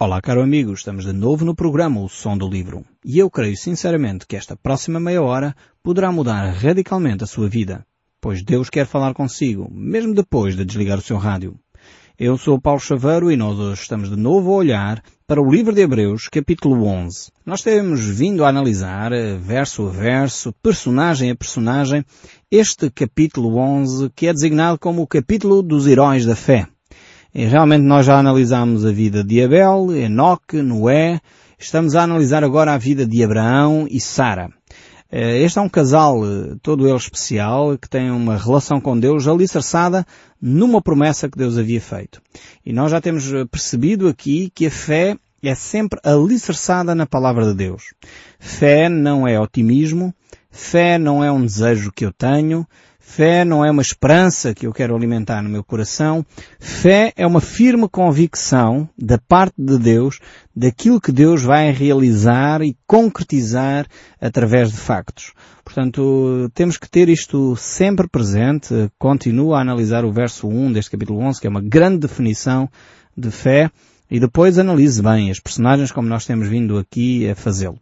Olá, caro amigo, estamos de novo no programa O Som do Livro. E eu creio sinceramente que esta próxima meia hora poderá mudar radicalmente a sua vida, pois Deus quer falar consigo, mesmo depois de desligar o seu rádio. Eu sou Paulo Chaveiro e nós hoje estamos de novo a olhar para o livro de Hebreus, capítulo 11. Nós temos vindo a analisar, eh, verso a verso, personagem a personagem, este capítulo 11, que é designado como o capítulo dos heróis da fé. Realmente nós já analisámos a vida de Abel, Enoque, Noé, estamos a analisar agora a vida de Abraão e Sara. Eh, este é um casal, eh, todo ele especial, que tem uma relação com Deus alicerçada numa promessa que Deus havia feito. E nós já temos eh, percebido aqui que a fé é sempre alicerçada na palavra de Deus. Fé não é otimismo, fé não é um desejo que eu tenho, Fé não é uma esperança que eu quero alimentar no meu coração. Fé é uma firme convicção da parte de Deus daquilo que Deus vai realizar e concretizar através de factos. Portanto, temos que ter isto sempre presente. Continuo a analisar o verso 1 deste capítulo 11, que é uma grande definição de fé, e depois analise bem as personagens como nós temos vindo aqui a fazê-lo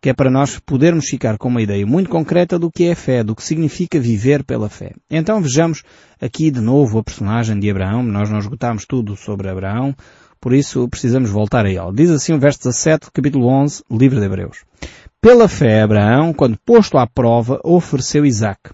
que é para nós podermos ficar com uma ideia muito concreta do que é fé, do que significa viver pela fé. Então vejamos aqui de novo a personagem de Abraão. Nós não esgotámos tudo sobre Abraão, por isso precisamos voltar a ele. Diz assim o verso 17, capítulo 11, livro de Hebreus. Pela fé, Abraão, quando posto à prova, ofereceu Isaac.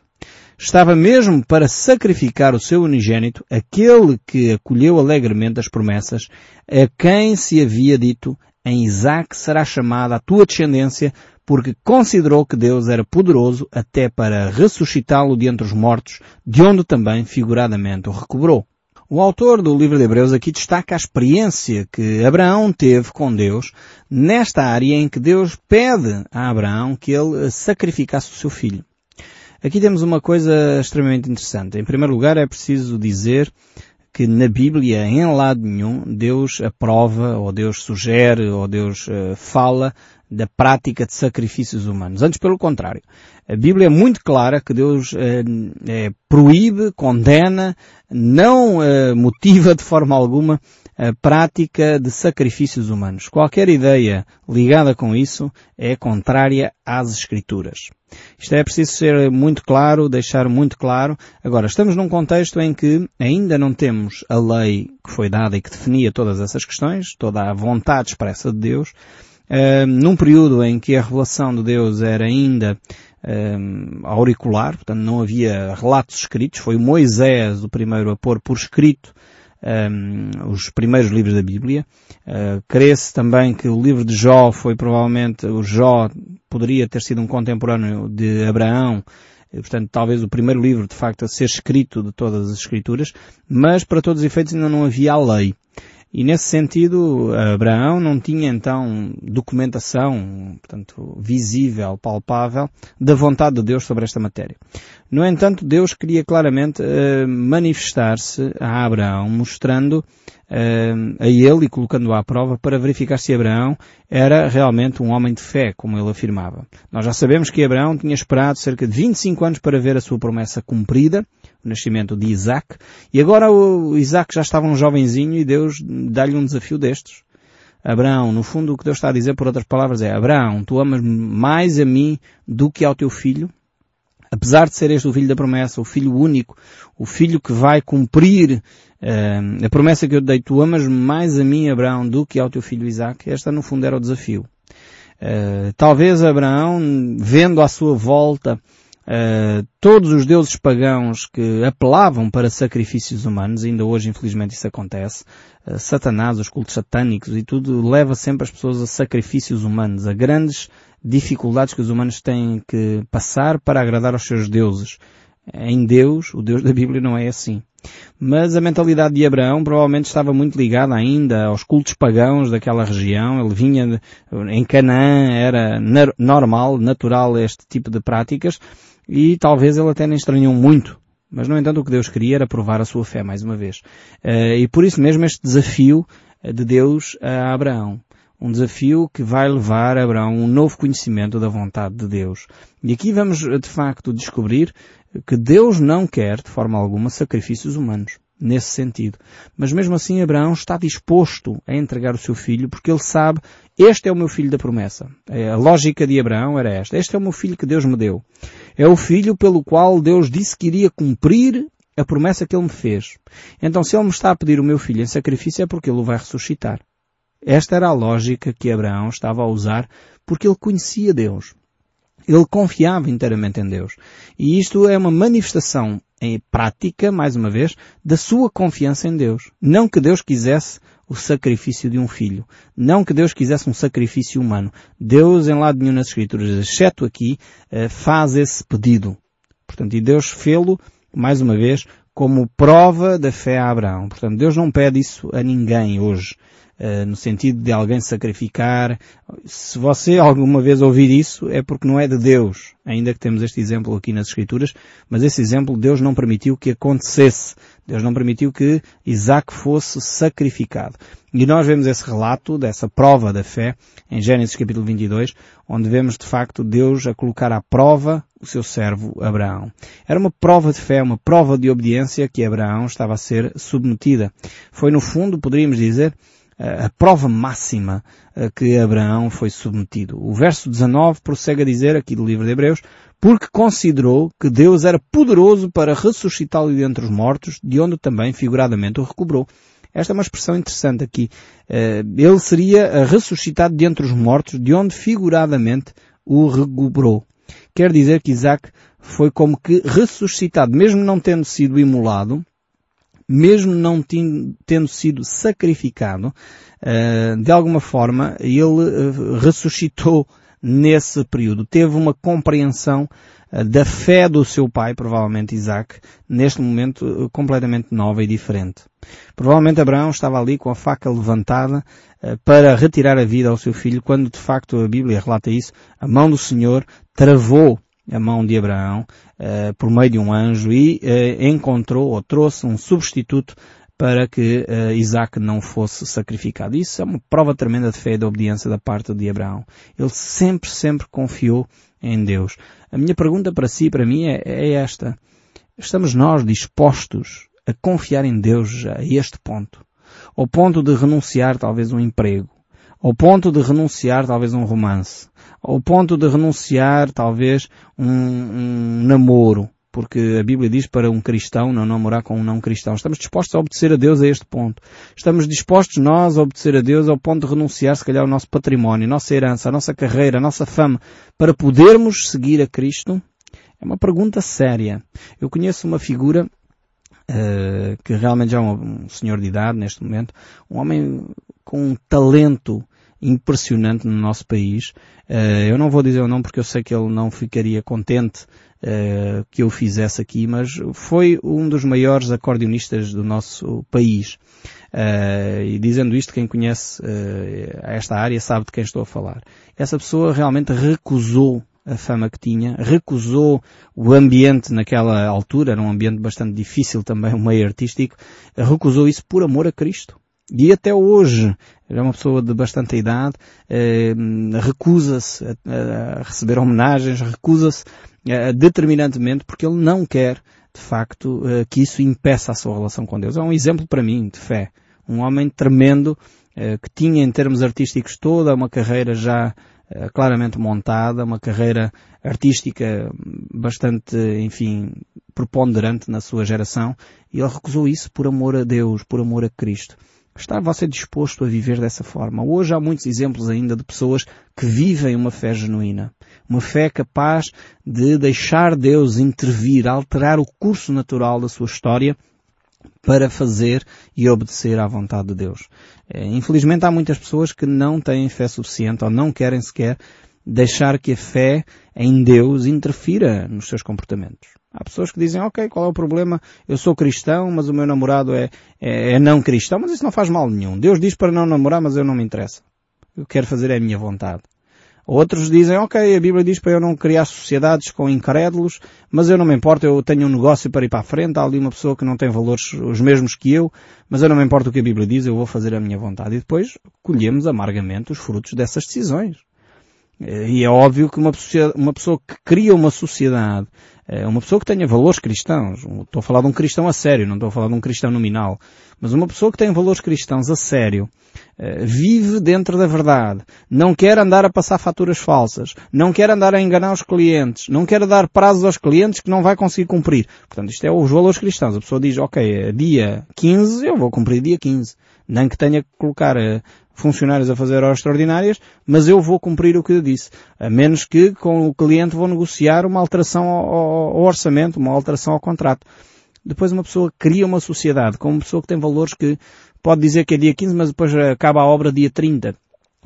Estava mesmo para sacrificar o seu unigênito, aquele que acolheu alegremente as promessas, a quem se havia dito, em Isaac será chamada a tua descendência, porque considerou que Deus era poderoso até para ressuscitá-lo de entre os mortos, de onde também figuradamente o recobrou. O autor do livro de Hebreus aqui destaca a experiência que Abraão teve com Deus nesta área em que Deus pede a Abraão que ele sacrificasse o seu filho. Aqui temos uma coisa extremamente interessante. Em primeiro lugar é preciso dizer que na Bíblia, em lado nenhum, Deus aprova, ou Deus sugere, ou Deus uh, fala da prática de sacrifícios humanos. Antes, pelo contrário. A Bíblia é muito clara que Deus uh, é, proíbe, condena, não uh, motiva de forma alguma a prática de sacrifícios humanos. Qualquer ideia ligada com isso é contrária às Escrituras. Isto é preciso ser muito claro, deixar muito claro. Agora, estamos num contexto em que ainda não temos a lei que foi dada e que definia todas essas questões, toda a vontade expressa de Deus, uh, num período em que a revelação de Deus era ainda uh, auricular, portanto não havia relatos escritos, foi Moisés o primeiro a pôr por escrito um, os primeiros livros da Bíblia. Uh, Crê-se também que o livro de Jó foi provavelmente, o Jó poderia ter sido um contemporâneo de Abraão, portanto talvez o primeiro livro de facto a ser escrito de todas as escrituras, mas para todos os efeitos ainda não havia a lei. E nesse sentido, Abraão não tinha então documentação, portanto, visível, palpável, da vontade de Deus sobre esta matéria. No entanto, Deus queria claramente uh, manifestar-se a Abraão, mostrando uh, a ele e colocando-o à prova para verificar se Abraão era realmente um homem de fé, como ele afirmava. Nós já sabemos que Abraão tinha esperado cerca de 25 anos para ver a sua promessa cumprida, o nascimento de Isaac, e agora o Isaac já estava um jovenzinho e Deus dá-lhe um desafio destes. Abraão, no fundo o que Deus está a dizer por outras palavras é, Abraão, tu amas mais a mim do que ao teu filho? Apesar de ser este o filho da promessa, o filho único, o filho que vai cumprir uh, a promessa que eu te dei, tu amas mais a mim, Abraão, do que ao teu filho Isaac, esta no fundo era o desafio. Uh, talvez Abraão, vendo à sua volta uh, todos os deuses pagãos que apelavam para sacrifícios humanos, ainda hoje infelizmente isso acontece, uh, Satanás, os cultos satânicos e tudo leva sempre as pessoas a sacrifícios humanos, a grandes dificuldades que os humanos têm que passar para agradar aos seus deuses. Em Deus, o Deus da Bíblia não é assim. Mas a mentalidade de Abraão provavelmente estava muito ligada ainda aos cultos pagãos daquela região. Ele vinha em Canaã, era normal, natural este tipo de práticas e talvez ele até nem estranhou muito. Mas no entanto o que Deus queria era provar a sua fé mais uma vez. Eh, e por isso mesmo este desafio de Deus a Abraão um desafio que vai levar Abraão a um novo conhecimento da vontade de Deus. E aqui vamos, de facto, descobrir que Deus não quer, de forma alguma, sacrifícios humanos. nesse sentido. Mas mesmo assim Abraão está disposto a entregar o seu filho porque ele sabe, este é o meu filho da promessa. É, a lógica de Abraão era esta. Este é o meu filho que Deus me deu. É o filho pelo qual Deus disse que iria cumprir a promessa que ele me fez. Então se ele me está a pedir o meu filho em sacrifício é porque ele o vai ressuscitar. Esta era a lógica que Abraão estava a usar porque ele conhecia Deus. Ele confiava inteiramente em Deus. E isto é uma manifestação em prática, mais uma vez, da sua confiança em Deus. Não que Deus quisesse o sacrifício de um filho. Não que Deus quisesse um sacrifício humano. Deus, em lado nenhum nas Escrituras, exceto aqui, eh, faz esse pedido. Portanto, e Deus fê-lo, mais uma vez, como prova da fé a Abraão. Portanto, Deus não pede isso a ninguém hoje. Uh, no sentido de alguém sacrificar. Se você alguma vez ouvir isso, é porque não é de Deus. Ainda que temos este exemplo aqui nas Escrituras, mas esse exemplo Deus não permitiu que acontecesse. Deus não permitiu que Isaac fosse sacrificado. E nós vemos esse relato, dessa prova da fé, em Gênesis capítulo 22, onde vemos de facto Deus a colocar à prova o seu servo Abraão. Era uma prova de fé, uma prova de obediência que Abraão estava a ser submetida. Foi no fundo, poderíamos dizer, a prova máxima a que Abraão foi submetido. O verso 19 prossegue a dizer aqui do livro de Hebreus, porque considerou que Deus era poderoso para ressuscitá-lo dentre os mortos, de onde também figuradamente o recobrou. Esta é uma expressão interessante aqui. Eh, ele seria ressuscitado dentre os mortos, de onde figuradamente o recobrou. Quer dizer que Isaac foi como que ressuscitado, mesmo não tendo sido imolado, mesmo não tendo sido sacrificado, eh, de alguma forma ele eh, ressuscitou nesse período. Teve uma compreensão eh, da fé do seu pai, provavelmente Isaac, neste momento completamente nova e diferente. Provavelmente Abraão estava ali com a faca levantada para retirar a vida ao seu filho, quando de facto a Bíblia relata isso, a mão do Senhor travou a mão de Abraão uh, por meio de um anjo e uh, encontrou ou trouxe um substituto para que uh, Isaac não fosse sacrificado. Isso é uma prova tremenda de fé e de obediência da parte de Abraão. Ele sempre, sempre confiou em Deus. A minha pergunta para si e para mim é, é esta. Estamos nós dispostos a confiar em Deus a este ponto? Ao ponto de renunciar talvez um emprego? Ao ponto de renunciar talvez um romance? ao ponto de renunciar talvez um, um namoro, porque a Bíblia diz para um cristão não namorar com um não cristão. Estamos dispostos a obedecer a Deus a este ponto. Estamos dispostos nós a obedecer a Deus ao ponto de renunciar se calhar ao nosso património, a nossa herança, a nossa carreira, a nossa fama, para podermos seguir a Cristo? É uma pergunta séria. Eu conheço uma figura uh, que realmente já é um, um senhor de idade neste momento, um homem com um talento impressionante no nosso país. Uh, eu não vou dizer o nome porque eu sei que ele não ficaria contente uh, que eu fizesse aqui, mas foi um dos maiores acordeonistas do nosso país. Uh, e dizendo isto, quem conhece esta área sabe de quem estou a falar. Essa pessoa realmente recusou a fama que tinha, recusou o ambiente naquela altura, era um ambiente bastante difícil também, um meio artístico, recusou isso por amor a Cristo. E até hoje, é uma pessoa de bastante idade, eh, recusa-se a, a, receber homenagens, recusa-se eh, determinantemente porque ele não quer, de facto, eh, que isso impeça a sua relação com Deus. É um exemplo para mim de fé. Um homem tremendo, eh, que tinha em termos artísticos toda uma carreira já claramente montada, uma carreira artística bastante, enfim, preponderante na sua geração, e ele recusou isso por amor a Deus, por amor a Cristo. Está você disposto a viver dessa forma? Hoje há muitos exemplos ainda de pessoas que vivem uma fé genuína. Uma fé capaz de deixar Deus intervir, alterar o curso natural da sua história para fazer e obedecer à vontade de Deus. É, infelizmente há muitas pessoas que não têm fé suficiente ou não querem sequer deixar que a fé em Deus interfira nos seus comportamentos. Há pessoas que dizem, ok, qual é o problema? Eu sou cristão, mas o meu namorado é, é, é não cristão, mas isso não faz mal nenhum. Deus diz para não namorar, mas eu não me interessa. Eu quero fazer é a minha vontade. Outros dizem, ok, a Bíblia diz para eu não criar sociedades com incrédulos, mas eu não me importo, eu tenho um negócio para ir para a frente, há ali uma pessoa que não tem valores os mesmos que eu, mas eu não me importo o que a Bíblia diz, eu vou fazer a minha vontade. E depois colhemos amargamente os frutos dessas decisões. E é óbvio que uma uma pessoa que cria uma sociedade Eh, uma pessoa que tenha valores cristãos, estou a falar de um cristão a sério, não estou a falar de um cristão nominal, mas uma pessoa que tem valores cristãos a sério, eh, vive dentro da verdade, não quer andar a passar faturas falsas, não quer andar a enganar os clientes, não quer dar prazos aos clientes que não vai conseguir cumprir. Portanto, isto é os valores cristãos. A pessoa diz, ok, dia 15 eu vou cumprir dia 15. Nem que tenha que colocar eh, funcionários a fazer horas extraordinárias, mas eu vou cumprir o que eu disse. A menos que com o cliente vou negociar uma alteração ao, orçamento, uma alteração ao contrato. Depois uma pessoa cria uma sociedade com uma pessoa que tem valores que pode dizer que é dia 15, mas depois acaba a obra dia 30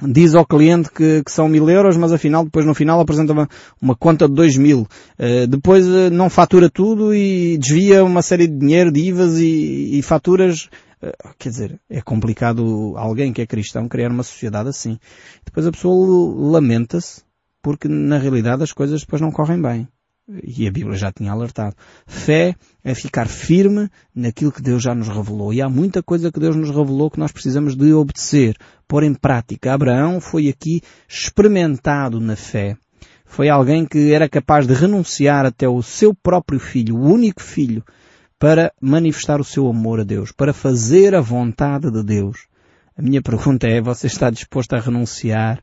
diz ao cliente que, que, são mil euros, mas afinal, depois no final apresenta uma, uma conta de dois mil. Uh, depois uh, não fatura tudo e desvia uma série de dinheiro, de IVAs e, e faturas. Uh, quer dizer, é complicado alguém que é cristão criar uma sociedade assim. Depois a pessoa lamenta-se porque na realidade as coisas depois não correm bem. E a Bíblia já tinha alertado. Fé é ficar firme naquilo que Deus já nos revelou. E há muita coisa que Deus nos revelou que nós precisamos de obedecer, pôr em prática. Abraão foi aqui experimentado na fé. Foi alguém que era capaz de renunciar até o seu próprio filho, o único filho, para manifestar o seu amor a Deus, para fazer a vontade de Deus. A minha pergunta é, você está disposto a renunciar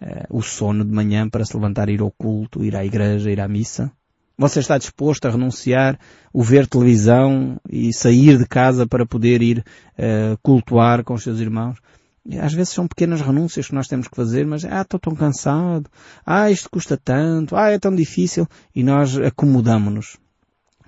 uh, o sono de manhã para se levantar ir ao culto, ir à igreja, ir à missa? Você está disposto a renunciar o ver televisão e sair de casa para poder ir uh, cultuar com os seus irmãos? Às vezes são pequenas renúncias que nós temos que fazer, mas ah, estou tão cansado, ah, isto custa tanto, ah, é tão difícil, e nós acomodamos-nos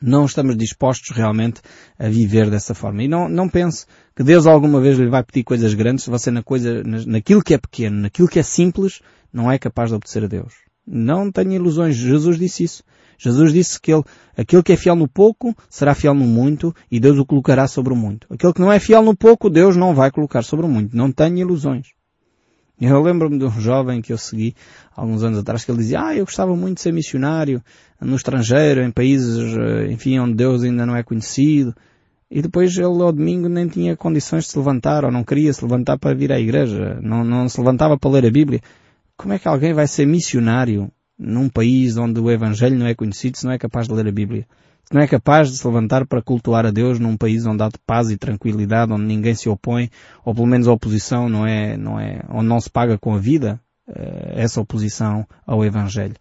não estamos dispostos realmente a viver dessa forma. E não, não pense que Deus alguma vez lhe vai pedir coisas grandes se você na coisa, naquilo que é pequeno, naquilo que é simples, não é capaz de obedecer a Deus. Não tenha ilusões. Jesus disse isso. Jesus disse que ele, aquele que é fiel no pouco será fiel no muito e Deus o colocará sobre o muito. Aquele que não é fiel no pouco, Deus não vai colocar sobre o muito. Não tenha ilusões. Eu lembro-me de um jovem que eu segui alguns anos atrás que ele dizia, ah, eu gostava muito de ser missionário no estrangeiro, em países, eh, enfim, onde Deus ainda não é conhecido. E depois ele ao domingo nem tinha condições de se levantar ou não queria se levantar para vir à igreja, não, não se levantava para ler a Bíblia. Como é que alguém vai ser missionário num país onde o Evangelho não é conhecido se não é capaz de ler a Bíblia? Não é capaz de se levantar para cultuar a Deus num país onde há paz e tranquilidade, onde ninguém se opõe, ou pelo menos a oposição não é, não é, onde não se paga com a vida, eh, essa oposição ao Evangelho.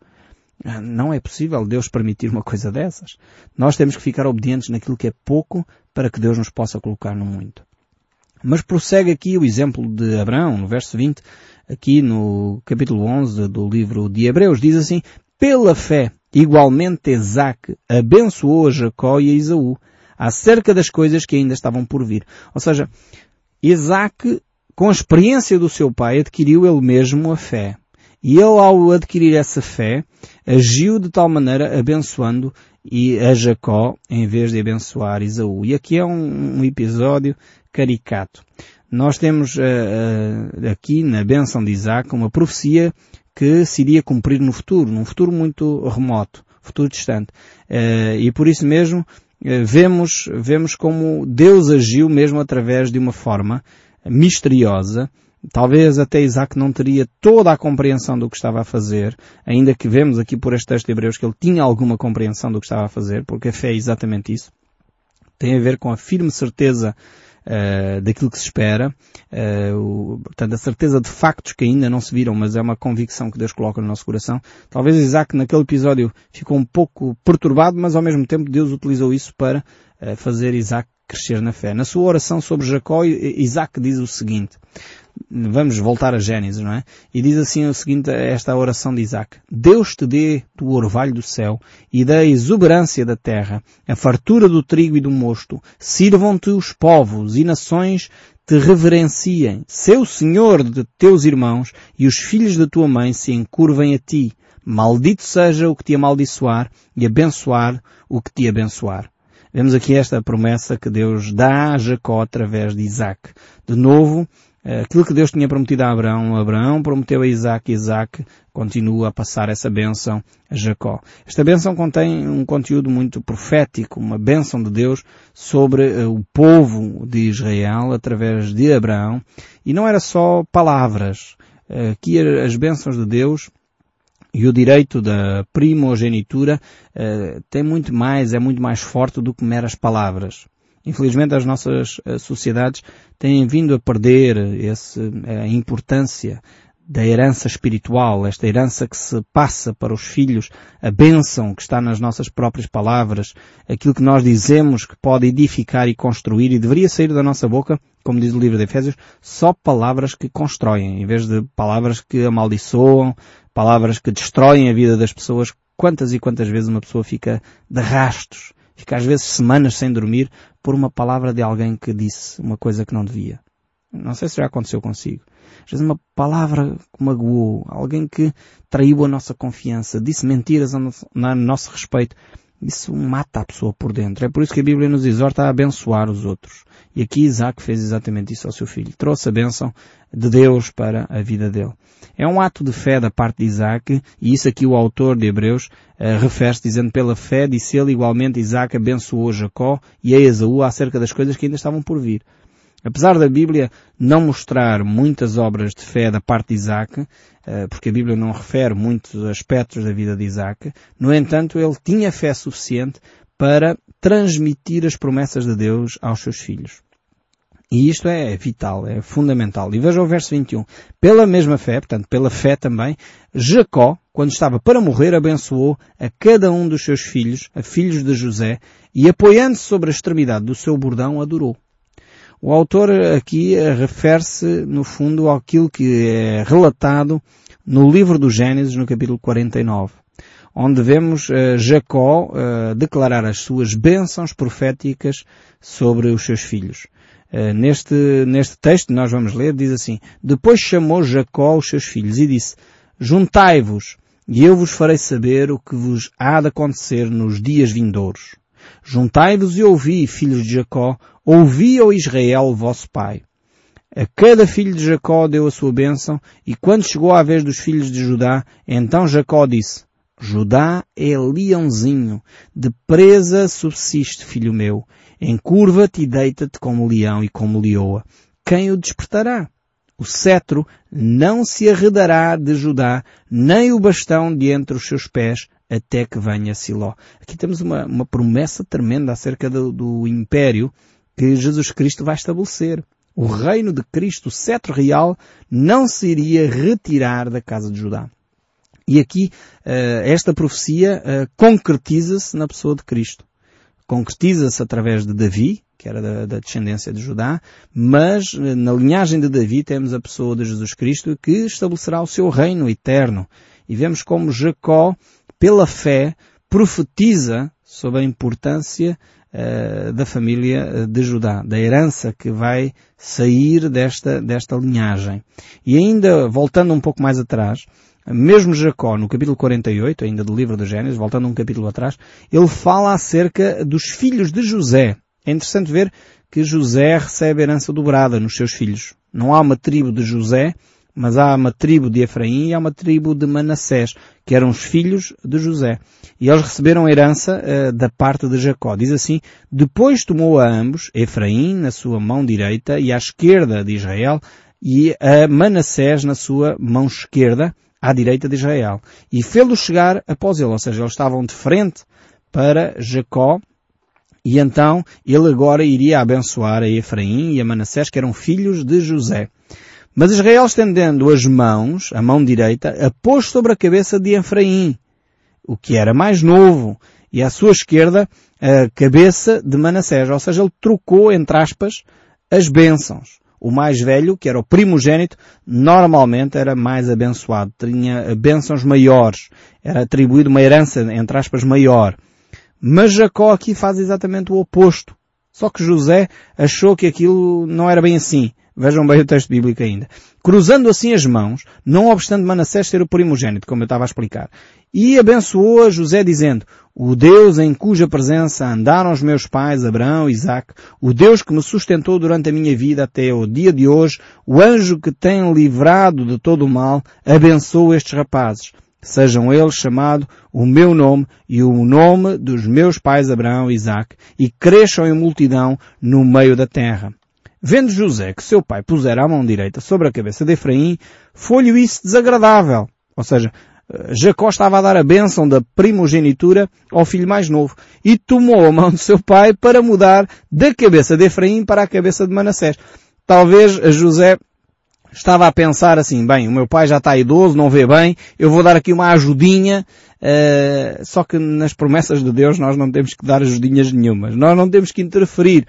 Ah, não é possível Deus permitir uma coisa dessas. Nós temos que ficar obedientes naquilo que é pouco para que Deus nos possa colocar no muito. Mas prossegue aqui o exemplo de Abraão, no verso 20, aqui no capítulo 11 do livro de Hebreus, diz assim, pela fé, igualmente Isaac abençoou Jacó e a Isaú acerca das coisas que ainda estavam por vir. Ou seja, Isaac, com a experiência do seu pai, adquiriu ele mesmo a fé. E ele, ao adquirir essa fé, agiu de tal maneira abençoando e a Jacó em vez de abençoar Isaú. E aqui é um, um episódio caricato. Nós temos uh, uh, aqui na bênção de Isaac uma profecia que se iria cumprir no futuro, num futuro muito remoto, futuro distante. Uh, e por isso mesmo vemos, vemos como Deus agiu mesmo através de uma forma misteriosa Talvez até Isaac não teria toda a compreensão do que estava a fazer, ainda que vemos aqui por este texto de Hebreus que ele tinha alguma compreensão do que estava a fazer, porque a fé é exatamente isso. Tem a ver com a firme certeza uh, daquilo que se espera, uh, o, portanto a certeza de factos que ainda não se viram, mas é uma convicção que Deus coloca no nosso coração. Talvez Isaac naquele episódio ficou um pouco perturbado, mas ao mesmo tempo Deus utilizou isso para uh, fazer Isaac crescer na fé. Na sua oração sobre Jacó, Isaac diz o seguinte, vamos voltar a Gênesis, não é? E diz assim o seguinte, esta oração de Isaac. Deus te dê do orvalho do céu e da exuberância da terra, a fartura do trigo e do mosto. Sirvam-te os povos e nações te reverenciem. Seu Senhor de teus irmãos e os filhos da tua mãe se encurvem a ti. Maldito seja o que te amaldiçoar e abençoar o que te abençoar. Vemos aqui esta promessa que Deus dá a Jacó através de Isaac. De novo, aquilo que Deus tinha prometido a Abraão, Abraão prometeu a Isaac, Isaac continua a passar essa bênção a Jacó. Esta bênção contém um conteúdo muito profético, uma bênção de Deus sobre eh, o povo de Israel através de Abraão. E não era só palavras. Eh, aqui as bênçãos de Deus E o direito da primogenitura tem muito mais, é muito mais forte do que meras palavras. Infelizmente as nossas uh, sociedades têm vindo a perder esse, a importância da herança espiritual, esta herança que se passa para os filhos, a bênção que está nas nossas próprias palavras, aquilo que nós dizemos que pode edificar e construir e deveria sair da nossa boca, como diz o livro de Efésios, só palavras que constroem, em vez de palavras que amaldiçoam, palavras que destroem a vida das pessoas. Quantas e quantas vezes uma pessoa fica de rastos, fica às vezes semanas sem dormir por uma palavra de alguém que disse uma coisa que não devia. Não sei se já aconteceu consigo. Às vezes uma palavra que magoou, alguém que traiu a nossa confiança, disse mentiras a nosso, a nosso respeito. Isso mata a pessoa por dentro. É por isso que a Bíblia nos exorta a abençoar os outros. E aqui Isaac fez exatamente isso ao seu filho. Trouxe a bênção de Deus para a vida dele. É um ato de fé da parte de Isaac, e isso aqui o autor de Hebreus uh, refere-se dizendo pela fé disse ele igualmente Isaac abençoou Jacó e a Esaú acerca das coisas que ainda estavam por vir. Apesar da Bíblia não mostrar muitas obras de fé da parte de Isaac, eh, porque a Bíblia não refere muitos aspectos da vida de Isaac, no entanto ele tinha fé suficiente para transmitir as promessas de Deus aos seus filhos. E isto é vital, é fundamental. E veja o verso 21. Pela mesma fé, portanto, pela fé também, Jacó, quando estava para morrer, abençoou a cada um dos seus filhos, a filhos de José, e apoiando-se sobre a extremidade do seu bordão, adorou. O autor aqui refere-se, no fundo, àquilo que é relatado no livro do Gênesis, no capítulo 49, onde vemos uh, Jacó uh, declarar as suas bênçãos proféticas sobre os seus filhos. Uh, neste, neste texto nós vamos ler, diz assim, Depois chamou Jacó os seus filhos e disse, Juntai-vos, e eu vos farei saber o que vos há de acontecer nos dias vindouros. Juntai-vos e ouvi, filhos de Jacó, ouvi, ó Israel, vosso pai. A cada filho de Jacó deu a sua bênção, e quando chegou a vez dos filhos de Judá, então Jacó disse, Judá é leãozinho, de presa subsiste, filho meu. Encurva-te e deita-te como leão e como leoa. Quem o despertará? O cetro não se arredará de Judá, nem o bastão de entre os seus pés, até que venha Siló. Aqui temos uma, uma promessa tremenda acerca do, do império que Jesus Cristo vai estabelecer. O reino de Cristo, o cetro real, não se iria retirar da casa de Judá. E aqui uh, esta profecia uh, concretiza-se na pessoa de Cristo. Concretiza-se através de Davi, que era da, descendência de Judá, mas uh, na linhagem de Davi temos a pessoa de Jesus Cristo que estabelecerá o seu reino eterno. E vemos como Jacó pela fé, profetiza sobre a importância uh, da família eh, de Judá, da herança que vai sair desta, desta linhagem. E ainda, voltando um pouco mais atrás, mesmo Jacó, no capítulo 48, ainda do livro de Gênesis, voltando um capítulo atrás, ele fala acerca dos filhos de José. É interessante ver que José recebe herança dobrada nos seus filhos. Não há uma tribo de José mas há uma tribo de Efraim e há uma tribo de Manassés, que eram os filhos de José. E eles receberam herança uh, da parte de Jacó. Diz assim, depois tomou a ambos, Efraim na sua mão direita e à esquerda de Israel, e a Manassés na sua mão esquerda, à direita de Israel. E fê-los chegar após ele, ou seja, eles estavam de frente para Jacó, e então ele agora iria abençoar a Efraim e a Manassés, que eram filhos de José. Mas Israel estendendo as mãos, a mão direita, a pôs sobre a cabeça de Efraim, o que era mais novo, e à sua esquerda a cabeça de Manassés. Ou seja, ele trocou, entre aspas, as bênçãos. O mais velho, que era o primogênito, normalmente era mais abençoado, tinha bênçãos maiores, era atribuído uma herança, entre aspas, maior. Mas Jacó aqui faz exatamente o oposto. Só que José achou que aquilo não era bem assim. Vejam bem o texto bíblico ainda. Cruzando assim as mãos, não obstante Manassés ser o primogênito, como eu estava a explicar. E abençoou a José dizendo, o Deus em cuja presença andaram os meus pais, Abraão e Isaac, o Deus que me sustentou durante a minha vida até o dia de hoje, o anjo que tem livrado de todo o mal, abençoa estes rapazes. Sejam eles chamados o meu nome e o nome dos meus pais Abraão e Isaac, e cresçam em multidão no meio da terra. Vendo José que seu pai pusera a mão direita sobre a cabeça de Efraim, foi-lhe isso desagradável. Ou seja, Jacó estava a dar a bênção da primogenitura ao filho mais novo e tomou a mão do seu pai para mudar da cabeça de Efraim para a cabeça de Manassés. Talvez José estava a pensar assim, bem, o meu pai já está idoso, não vê bem, eu vou dar aqui uma ajudinha, uh, só que nas promessas de Deus nós não temos que dar ajudinhas nenhumas, nós não temos que interferir.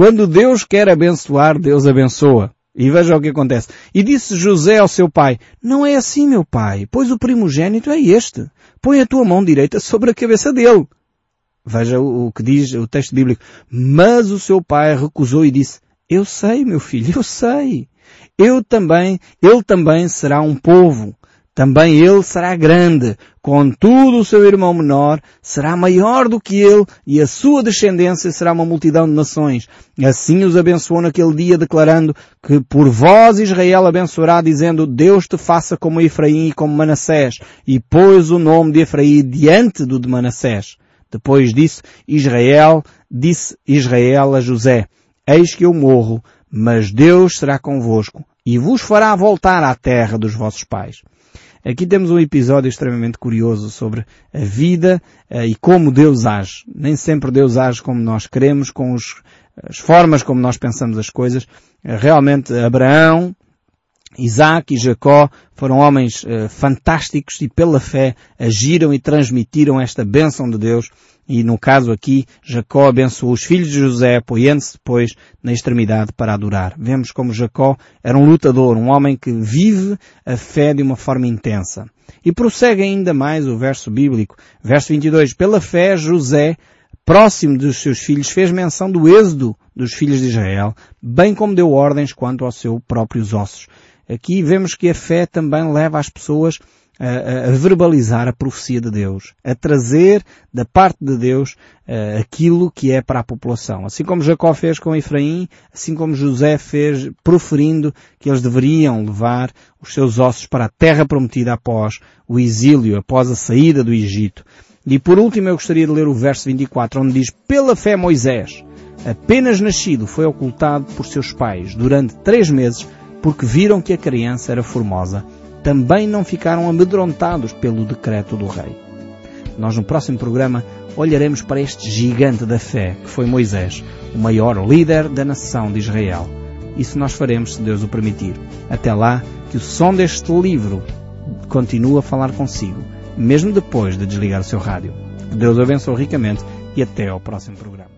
Quando Deus quer abençoar, Deus abençoa. E veja o que acontece. E disse José ao seu pai, não é assim meu pai, pois o primogênito é este. Põe a tua mão direita sobre a cabeça dele. Veja o, que diz o texto bíblico. Mas o seu pai recusou e disse, eu sei meu filho, eu sei. Eu também, ele também será um povo. Também ele será grande. Contudo, o seu irmão menor será maior do que ele e a sua descendência será uma multidão de nações. Assim os abençoou naquele dia, declarando que por vós Israel abençoará, dizendo Deus te faça como Efraim e como Manassés. E pôs o nome de Efraim diante do de Manassés. Depois disso, Israel disse Israel a José, Eis que eu morro, mas Deus será convosco e vos fará voltar à terra dos vossos pais. Aqui temos um episódio extremamente curioso sobre a vida uh, e como Deus age. Nem sempre Deus age como nós queremos, com os, as formas como nós pensamos as coisas. Uh, realmente Abraão, Isaac e Jacó foram homens uh, fantásticos e pela fé agiram e transmitiram esta bênção de Deus e no caso aqui, Jacó abençoou os filhos de José, apoiando-se depois na extremidade para adorar. Vemos como Jacó era um lutador, um homem que vive a fé de uma forma intensa. E prossegue ainda mais o verso bíblico. Verso 22. Pela fé, José, próximo dos seus filhos, fez menção do êxodo dos filhos de Israel, bem como deu ordens quanto aos seus próprios ossos. Aqui vemos que a fé também leva as pessoas a, verbalizar a profecia de Deus, a trazer da parte de Deus uh, aquilo que é para a população. Assim como Jacó fez com Efraim, assim como José fez, proferindo que eles deveriam levar os seus ossos para a terra prometida após o exílio, após a saída do Egito. E por último eu gostaria de ler o verso 24, onde diz, pela fé Moisés, apenas nascido, foi ocultado por seus pais durante três meses, porque viram que a criança era formosa também não ficaram amedrontados pelo decreto do rei. Nós no próximo programa olharemos para este gigante da fé que foi Moisés, o maior líder da nação de Israel. Isso nós faremos se Deus o permitir. Até lá, que o som deste livro continue a falar consigo, mesmo depois de desligar o seu rádio. Que Deus o abençoe ricamente e até ao próximo programa.